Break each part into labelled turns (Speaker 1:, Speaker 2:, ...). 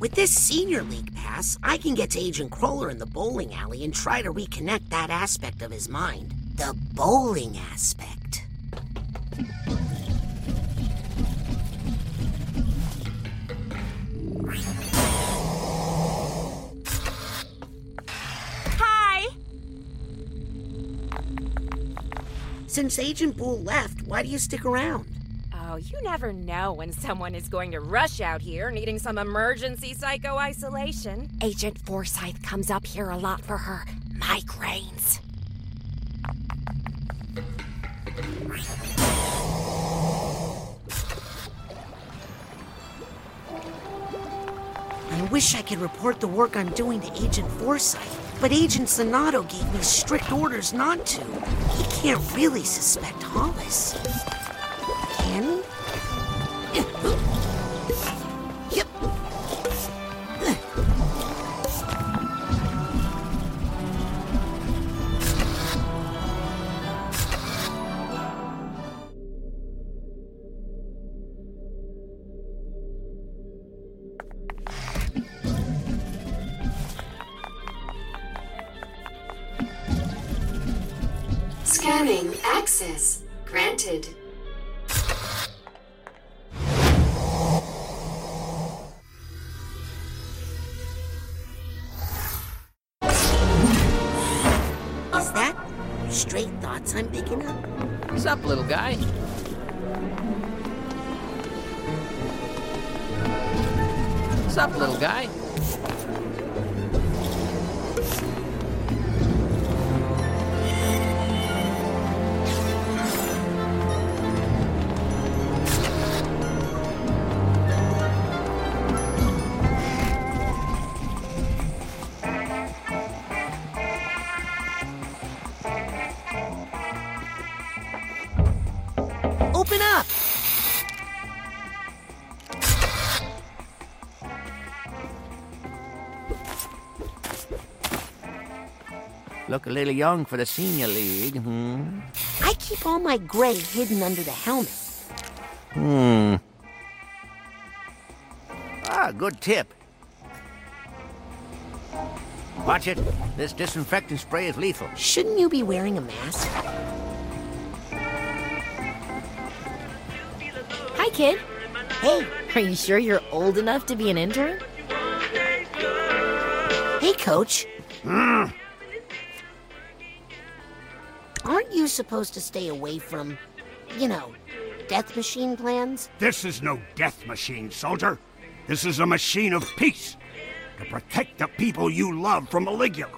Speaker 1: With this senior league pass, I can get to Agent Cruller in the bowling alley and try to reconnect that aspect of his mind. The bowling aspect.
Speaker 2: Hi!
Speaker 1: Since Agent Bull left, why do you stick around?
Speaker 2: Oh, you never know when someone is going to rush out here needing some emergency psycho isolation. Agent Forsythe comes up here a lot for her migraines.
Speaker 1: I wish I could report the work I'm doing to Agent Forsythe, but Agent Zanotto gave me strict orders not to. He can't really suspect Hollis. Straight thoughts I'm picking up?
Speaker 3: What's up, little guy? What's up, little guy? Look a little young for the senior league. Hmm.
Speaker 1: I keep all my gray hidden under the helmet.
Speaker 3: Hmm. Ah, good tip. Watch it. This disinfectant spray is lethal.
Speaker 1: Shouldn't you be wearing a mask?
Speaker 4: Hi, kid.
Speaker 1: Hey,
Speaker 4: Are you sure you're old enough to be an intern?
Speaker 1: hey, coach. Aren't you supposed to stay away from, you know, death machine plans?
Speaker 5: This is no death machine, soldier. This is a machine of peace to protect the people you love from Maligula.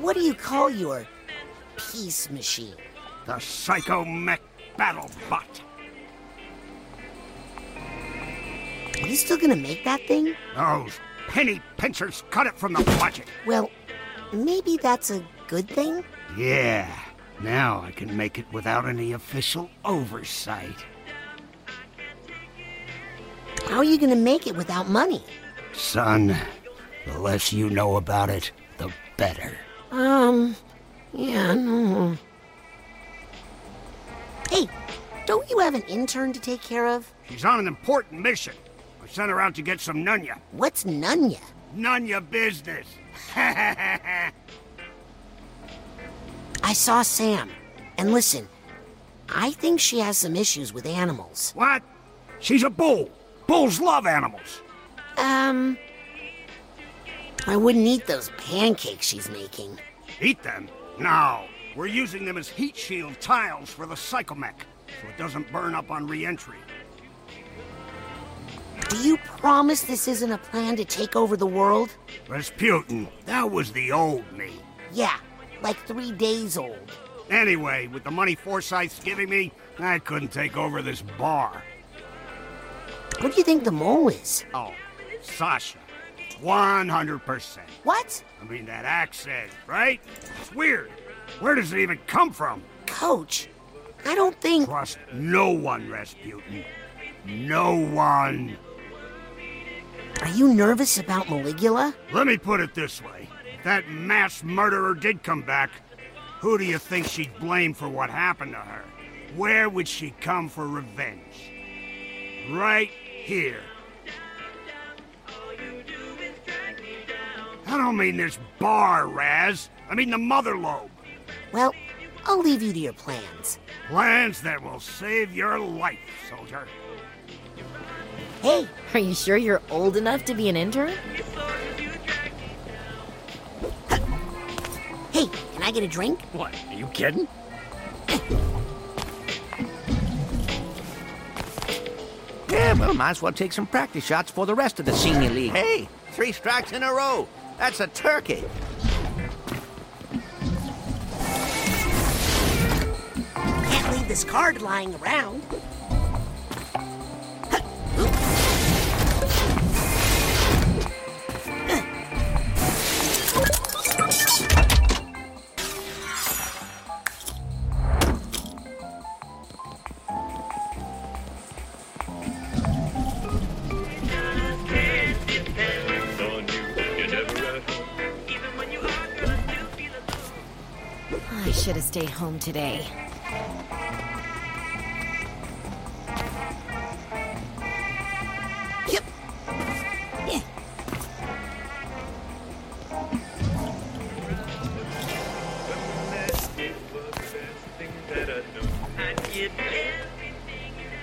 Speaker 1: What do you call your peace machine?
Speaker 5: The Psycho Mech Battle Bot.
Speaker 1: Are you still gonna make that thing?
Speaker 5: Those penny pinchers cut it from the budget.
Speaker 1: Well, maybe that's a good thing?
Speaker 5: Yeah, now I can make it without any official oversight.
Speaker 1: How are you gonna make it without money?
Speaker 5: Son, the less you know about it, the better.
Speaker 1: Um, yeah, no. Hey, don't you have an intern to take care of?
Speaker 5: She's on an important mission. I sent her out to get some Nunya.
Speaker 1: What's Nunya?
Speaker 5: Nunya business.
Speaker 1: I saw Sam. And listen, I think she has some issues with animals.
Speaker 5: what? She's a Boole. Booles love animals.
Speaker 1: Um, I wouldn't eat those pancakes she's making.
Speaker 5: Eat them? No. We're using them as heat shield tiles for the psychomech, so it doesn't burn up on re-entry.
Speaker 1: Do you promise this isn't a plan to take over the world?
Speaker 5: Razputin, that was the old me.
Speaker 1: Yeah, like three days old.
Speaker 5: Anyway, with the money Forsythe's giving me, I couldn't take over this bar.
Speaker 1: What do you think the mole is?
Speaker 5: Oh, Sasha. 100%.
Speaker 1: What?
Speaker 5: I mean, that accent, right? It's weird. Where does it even come from?
Speaker 1: Coach, I don't think.
Speaker 5: Trust no one, Razputin. No one.
Speaker 1: Are you nervous about Maligula?
Speaker 5: Let me put it this way. If that mass murderer did come back, who do you think she'd blame for what happened to her? Where would she come for revenge? right here. I don't mean this bar, Raz. I mean the mother lobe.
Speaker 1: Well, I'll leave you to your plans.
Speaker 5: Plans that will save your life, soldier.
Speaker 1: Hey,
Speaker 4: Are you sure you're old enough to be an intern?
Speaker 1: hey, can I get a drink?
Speaker 6: What? Are you kidding?
Speaker 3: Yeah, well, might as well take some practice shots for the rest of the senior league. Hey, three strikes in a row. That's a turkey.
Speaker 1: Can't leave this card lying around.
Speaker 4: Home today.
Speaker 1: Yep. Yeah.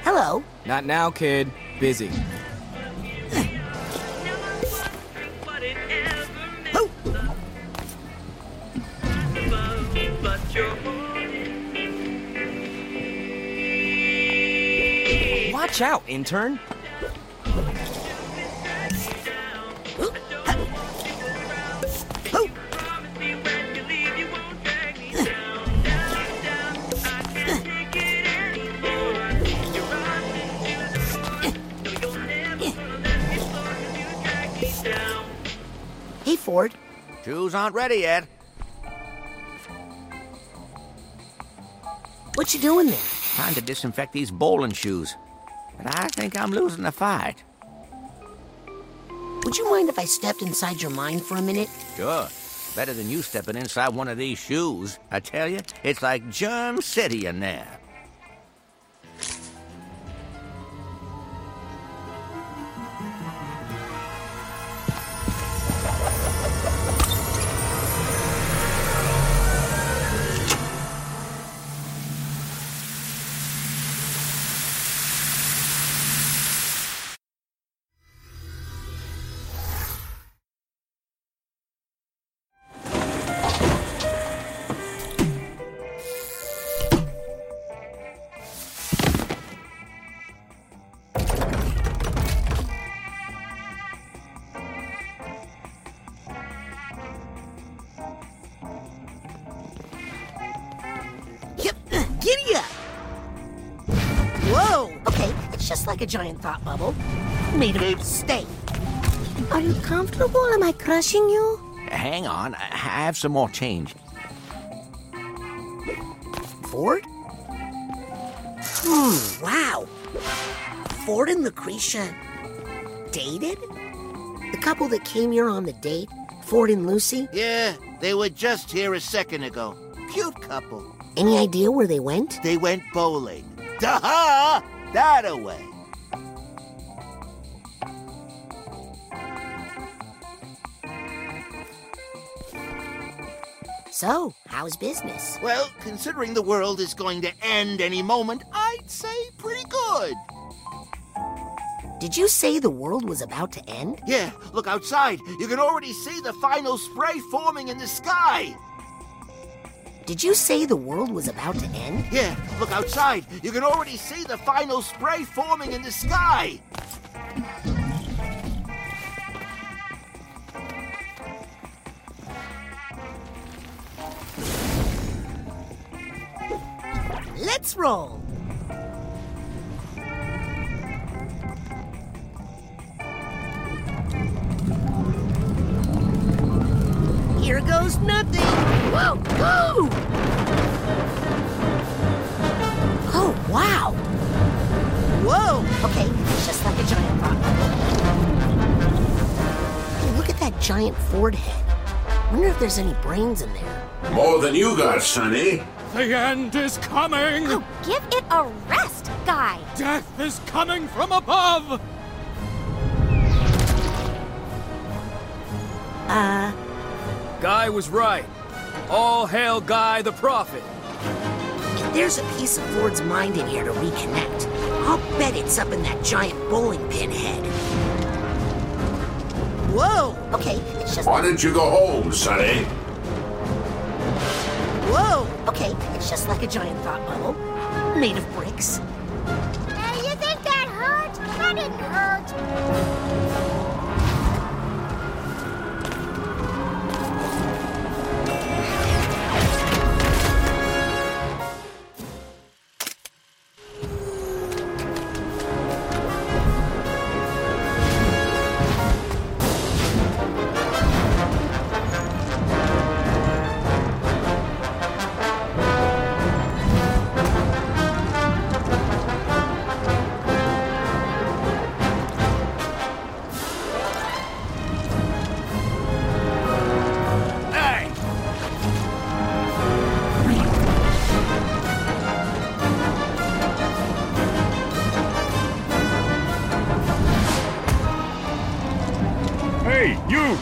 Speaker 1: Hello.
Speaker 6: Not now, kid. Busy. Watch out, intern.
Speaker 1: oh. Hey, Ford.
Speaker 3: Shoes aren't ready yet.
Speaker 1: What you doing there?
Speaker 3: Time to disinfect these bowling shoes. But I think I'm losing the fight.
Speaker 1: Would you mind if I stepped inside your mind for a minute?
Speaker 3: Sure. Better than you stepping inside one of these shoes. I tell you, it's like Germ City in there.
Speaker 1: A giant thought bubble. Made of stay. Are you comfortable? Am I crushing you?
Speaker 3: Hang on, I have some more change.
Speaker 1: Ford? Hmm, wow. Ford and Lucrecia dated? The couple that came here on the date, Ford and Lucy?
Speaker 7: Yeah, they were just here a second ago. Cute couple.
Speaker 1: Any idea where they went?
Speaker 7: They went bowling. Duh! That away.
Speaker 1: So, how's business?
Speaker 7: Well, considering the world is going to end any moment, I'd say pretty good.
Speaker 1: Did you say the world was about to end?
Speaker 7: Yeah, look outside. You can already see the final spray forming in the sky.
Speaker 1: Did you say the world was about to end?
Speaker 7: Yeah, look outside. You can already see the final spray forming in the sky.
Speaker 1: Roll. Here goes nothing. Whoa, whoa! Oh, wow. Whoa. Okay, just like a giant rock. Hey, look at that giant Ford head. Wonder if there's any brains in there.
Speaker 8: More than you got, Sonny.
Speaker 6: The end is coming.
Speaker 2: Oh, give it a rest. guy?
Speaker 8: Death is coming from above!
Speaker 1: Uh,
Speaker 6: Guy was right. All hail Guy the Prophet.
Speaker 1: if there's a piece of Ford's mind in here to reconnect, I'll bet it's up in that giant bowling pin head. Whoa! Okay, it's just.
Speaker 9: Why don't you go home, Sonny?
Speaker 1: Whoa! Okay, it's just like a giant thought bubble. Made of bricks.
Speaker 2: Hey, you think that hurt? That didn't hurt.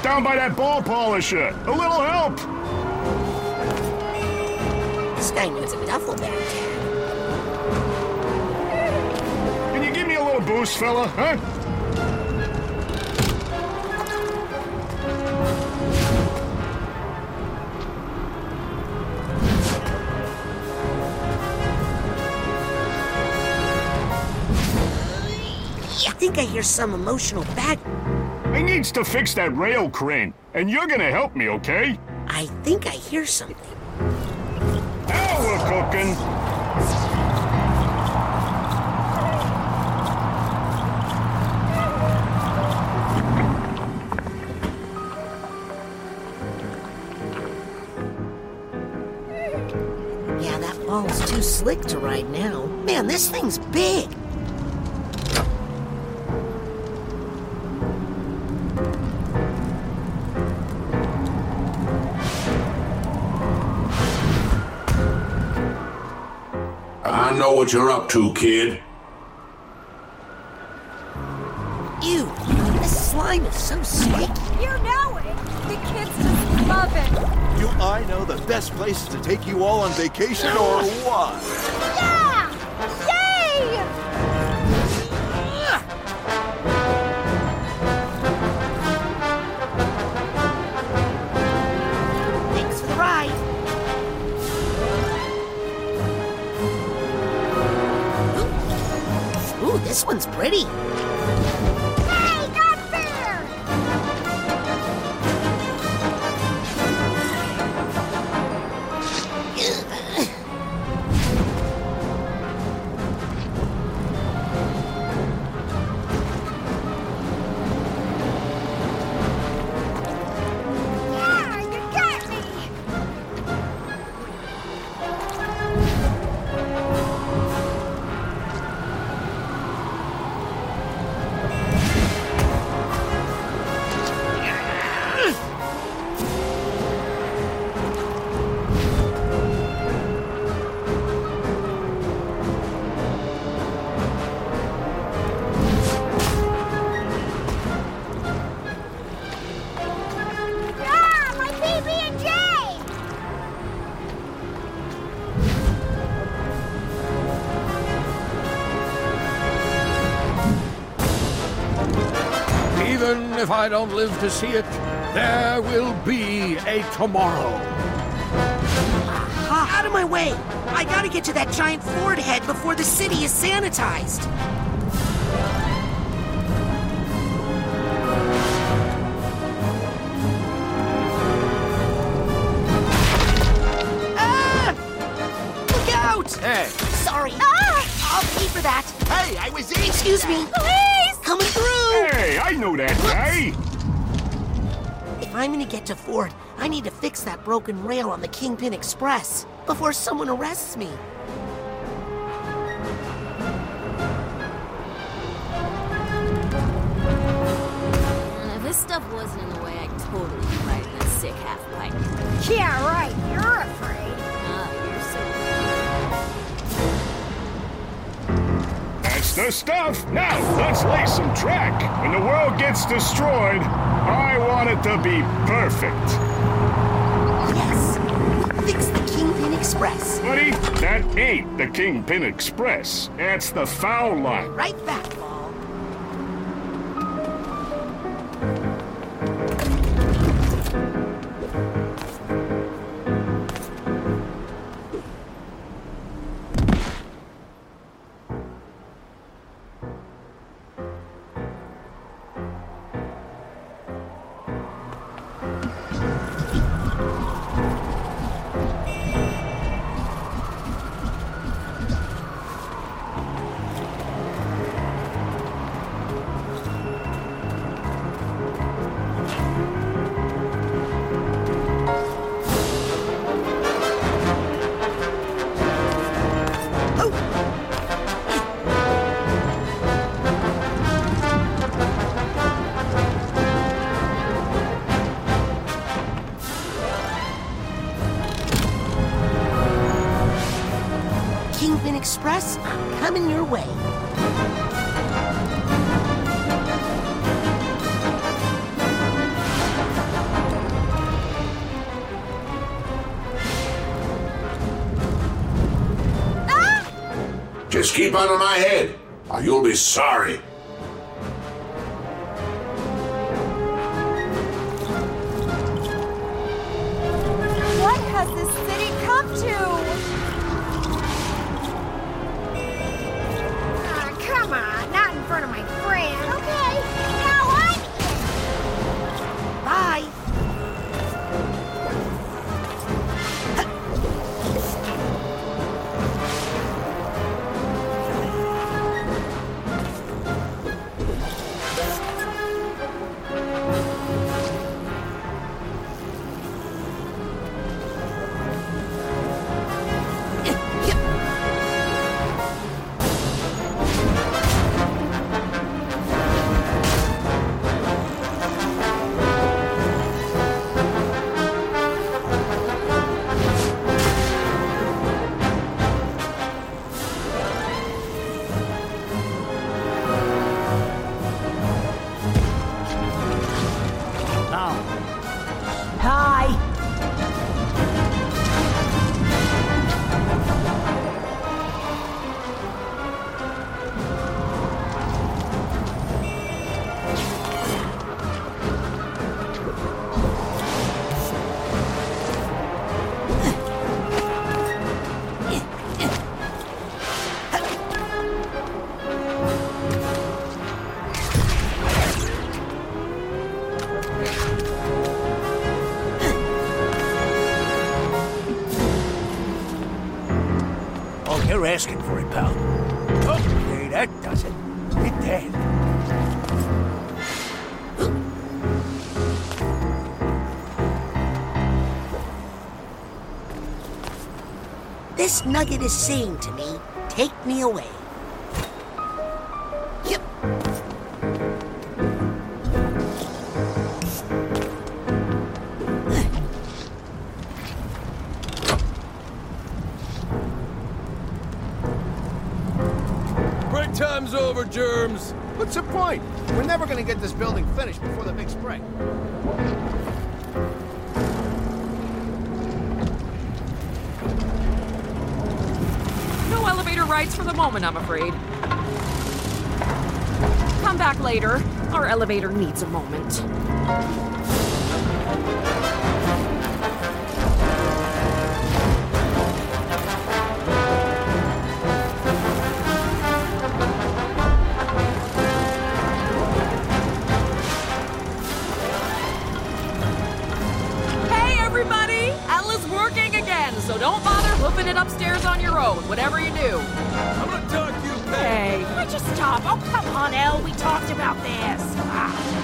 Speaker 10: Down by that ball polisher! A little help!
Speaker 1: This guy needs a duffel bag.
Speaker 10: Can you give me a little boost, fella, huh?
Speaker 1: I think I hear some emotional back.
Speaker 10: I needs to fix that rail crane, and you're gonna help me, okay?
Speaker 1: I think I hear something.
Speaker 10: Now we're cooking!
Speaker 1: Yeah, that ball's too slick to ride now. Man, this thing's big.
Speaker 9: What you're up to, kid.
Speaker 1: Ew, this slime is so sticky.
Speaker 2: You know it. The kids just love it.
Speaker 11: Do I know the best places to take you all on vacation or what?
Speaker 1: Pretty.
Speaker 5: I don't live to see it, there will be a tomorrow.
Speaker 1: Ha, out of my way! I gotta get to that giant Ford head before the city is sanitized. Ah! Look out!
Speaker 6: Hey,
Speaker 1: Sorry.
Speaker 2: Ah!
Speaker 1: I'll pay for that.
Speaker 7: Hey, I was easy.
Speaker 1: Excuse me.
Speaker 2: Please!
Speaker 1: Coming through!
Speaker 10: Hey, I know that guy!
Speaker 1: If I'm gonna get to Ford, I need to fix that broken rail on the Kingpin Express before someone arrests me.
Speaker 4: If this stuff wasn't in the way, I'd totally be riding that sick half pipe.
Speaker 2: Yeah, right. You're afraid.
Speaker 10: The stuff? Now, let's lay some track. When the world gets destroyed, I want it to be perfect.
Speaker 1: Yes. Fix the Kingpin Express.
Speaker 10: Buddy, that ain't the Kingpin Express. That's the foul line.
Speaker 1: Right back, Express, I'm coming your way.
Speaker 12: Just keep under my head, or you'll be sorry.
Speaker 3: You're asking for it, pal. Okay, that does it. Hit that.
Speaker 1: This nugget is saying to me, take me away. Yep.
Speaker 6: Over, Germs.
Speaker 13: What's the point? We're never gonna get this building finished before the big spring.
Speaker 14: No elevator rides for the moment, I'm afraid. Come back later. Our elevator needs a moment. Upstairs on your own, whatever you do.
Speaker 6: I'm gonna talk you back.
Speaker 14: Hey.
Speaker 2: I just stop. Oh, come on, Elle. We talked about this. Ah.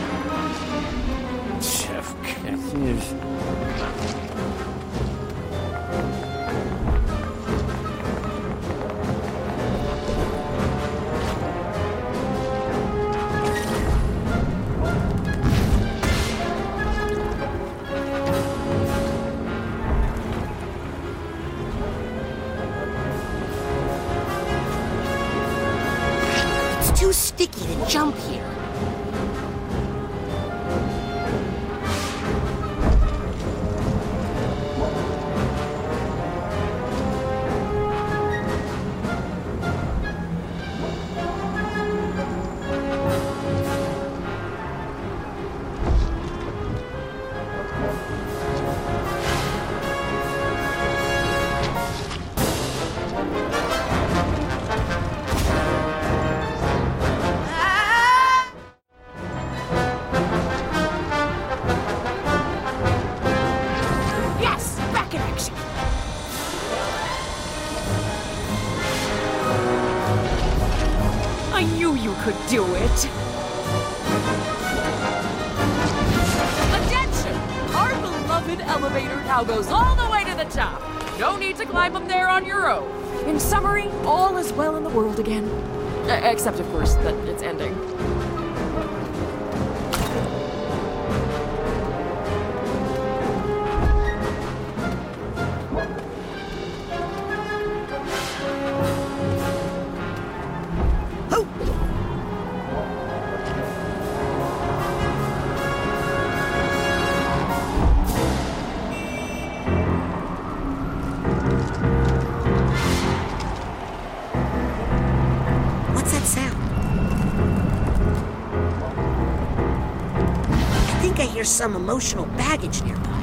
Speaker 14: Beloved elevator now goes all the way to the top. No need to climb up there on your own. In summary, all is well in the world again. E- except, of course, that it's ending.
Speaker 1: Some emotional baggage nearby.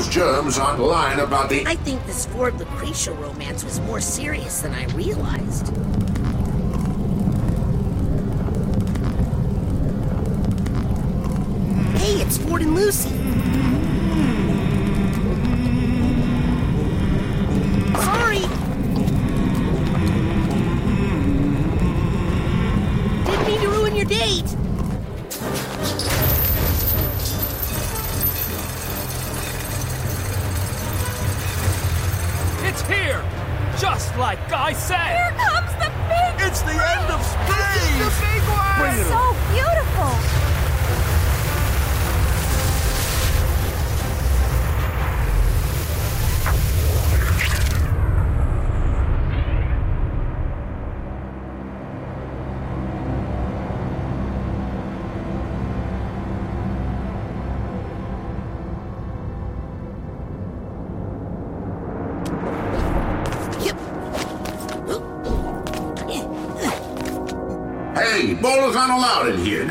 Speaker 9: Those germs aren't about the.
Speaker 1: I think this Ford Lucrecia romance was more serious than I realized. Hey, it's Ford and Lucy.
Speaker 6: It's here! Just like I said!
Speaker 15: Here comes the big
Speaker 11: It's the end of space!
Speaker 15: The big one!
Speaker 11: Bring it
Speaker 15: so beautiful!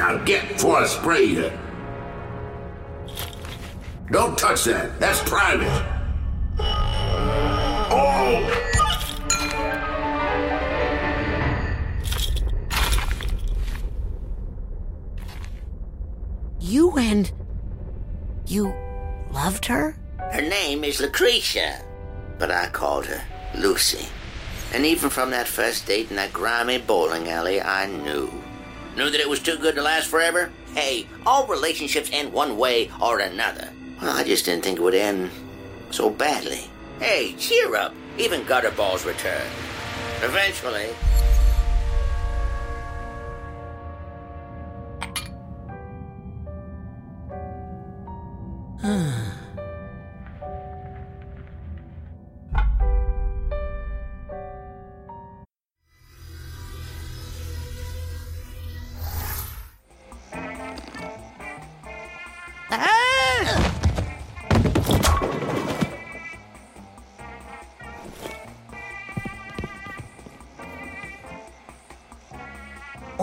Speaker 9: Now get for a spray you. Don't touch that. That's private. Oh!
Speaker 1: You and. You loved her?
Speaker 3: Her name is Lucrecia, but I called her Lucy. And even from that first date in that grimy bowling alley, I knew. Knew that it was too good to last forever? Hey, all relationships end one way or another. Well, I just didn't think it would end so badly. Hey, cheer up. Even gutter balls return. Eventually.